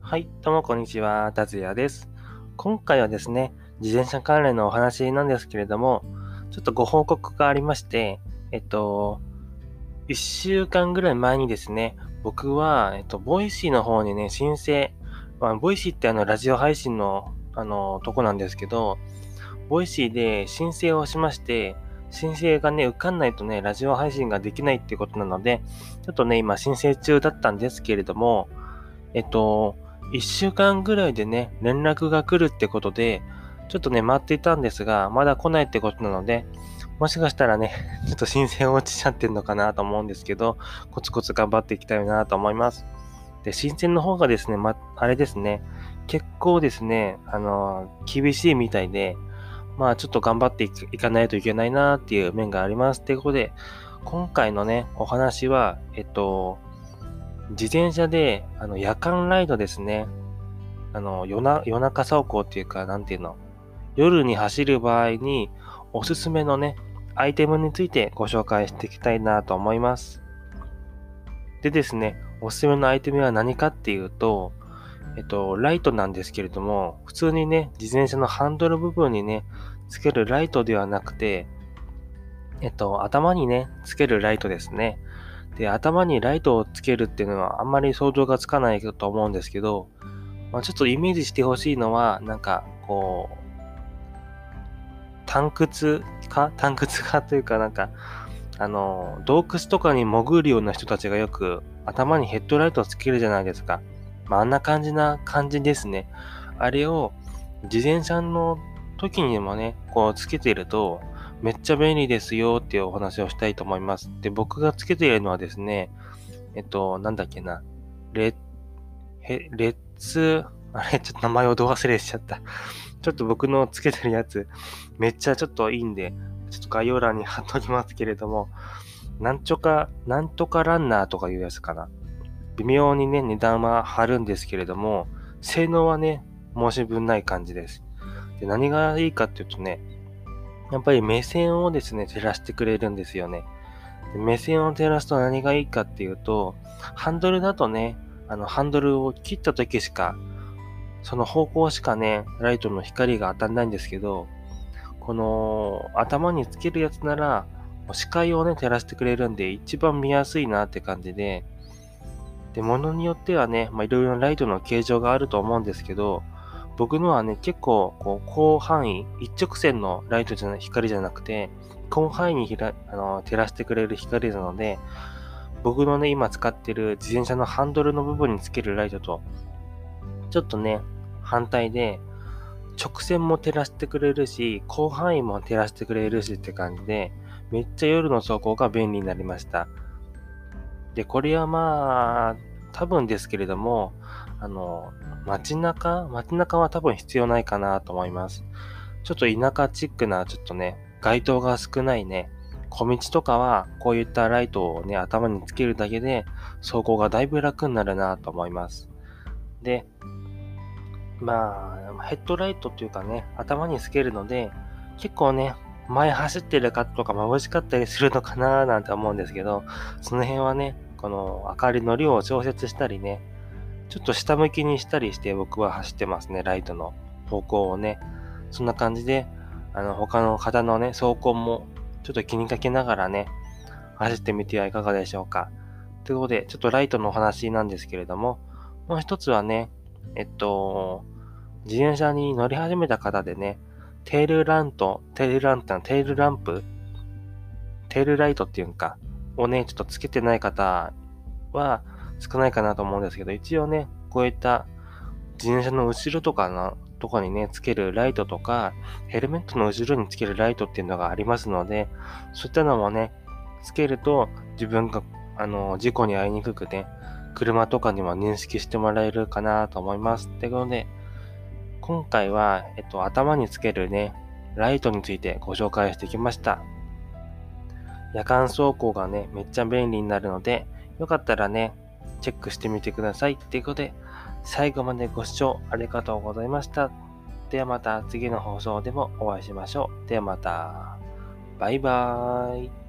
はい、どうもこんにちは、達也です。今回はですね、自転車関連のお話なんですけれども、ちょっとご報告がありまして、えっと、1週間ぐらい前にですね、僕は、えっと、 Voicy の方にね、申請、まあ、 Voicy ってあの、ラジオ配信の、あの、とこなんですけど、 Voicy で申請をしまして、申請がね、受かんないとね、ラジオ配信ができないってことなので、ちょっとね、今申請中だったんですけれども、えっと、1週間ぐらいでね、連絡が来るってことで、ちょっとね、待っていたんですが、まだ来ないってことなので、もしかしたらね、ちょっと申請落ちちゃってんのかなと思うんですけど、コツコツ頑張っていきたいなと思います。で、申請の方がですね、ま、あれですね、結構ですね、あの厳しいみたいで、まあちょっと頑張っていかないといけないなっていう面があります。っていうことで、今回のね、お話は、えっと、自転車で、あの、夜間ライドですね。あの、夜な、夜中走行っていうか、なんていうの？夜に走る場合に、おすすめのね、アイテムについてご紹介していきたいなと思います。でですね、おすすめのアイテムは何かっていうと、えっと、ライトなんですけれども、普通にね、自転車のハンドル部分にね、つけるライトではなくて、えっと、頭にね、つけるライトですね。で、頭にライトをつけるっていうのはあんまり想像がつかないと思うんですけど、まあ、ちょっとイメージしてほしいのは、なんか、こう、炭窟か炭窟かというかなんか、あの、洞窟とかに潜るような人たちがよく頭にヘッドライトをつけるじゃないですか。まあ、あんな感じな感じですね。あれを自転車の時にもね、こうつけてると、めっちゃ便利ですよっていうお話をしたいと思います。で、僕がつけているのはですね、えっと、なんだっけな、レッ、レッツ、あれ、ちょっと名前をど忘れしちゃった。ちょっと僕のつけてるやつ、めっちゃちょっといいんで、ちょっと概要欄に貼っときますけれども、なんちょか、なんとかランナーとかいうやつかな。微妙にね、値段は張るんですけれども、性能はね、申し分ない感じです。で、何がいいかっていうとね、やっぱり目線をですね、照らしてくれるんですよね。で目線を照らすと何がいいかっていうと、ハンドルだとね、あの、ハンドルを切った時しか、その方向しかね、ライトの光が当たんないんですけど、この頭につけるやつなら、視界をね、照らしてくれるんで、一番見やすいなって感じで、で、ものによってはね、まあ、いろいろなライトの形状があると思うんですけど、僕のはね、結構、こう、広範囲、一直線のライトじゃない、光じゃなくて、広範囲にひらあの照らしてくれる光なので、僕のね、今使ってる自転車のハンドルの部分につけるライトと、ちょっとね、反対で、直線も照らしてくれるし、広範囲も照らしてくれるしって感じで、めっちゃ夜の走行が便利になりました。で、これはまあ、多分ですけれども、あの、街中街中は多分必要ないかなと思います。ちょっと田舎チックな、ちょっとね、街灯が少ないね、小道とかは、こういったライトをね、頭につけるだけで、走行がだいぶ楽になるなと思います。で、まあ、ヘッドライトっていうかね、頭につけるので、結構ね、前走ってる方とか眩しかったりするのかななんて思うんですけど、その辺はね、この明かりの量を調節したりね、ちょっと下向きにしたりして僕は走ってますね、ライトの方向をね。そんな感じで、あの、他の方のね、走行もちょっと気にかけながらね、走ってみてはいかがでしょうか。ということで、ちょっとライトのお話なんですけれども、もう一つはね、えっと、自転車に乗り始めた方でね、テールラント、テールランタン、テールランプ、テールライトっていうか、をね、ちょっとつけてない方は、少ないかなと思うんですけど、一応ね、こういった自転車の後ろとかのとこにね、つけるライトとか、ヘルメットの後ろにつけるライトっていうのがありますので、そういったのもね、つけると自分があの事故に遭いにくくて、車とかにも認識してもらえるかなと思います。ってことで、今回は、えっと、頭につけるね、ライトについてご紹介してきました。夜間走行がね、めっちゃ便利になるので、よかったらね、チェックしてみてください。ということで、最後までご視聴ありがとうございました。ではまた次の放送でもお会いしましょう。ではまた。バイバーイ。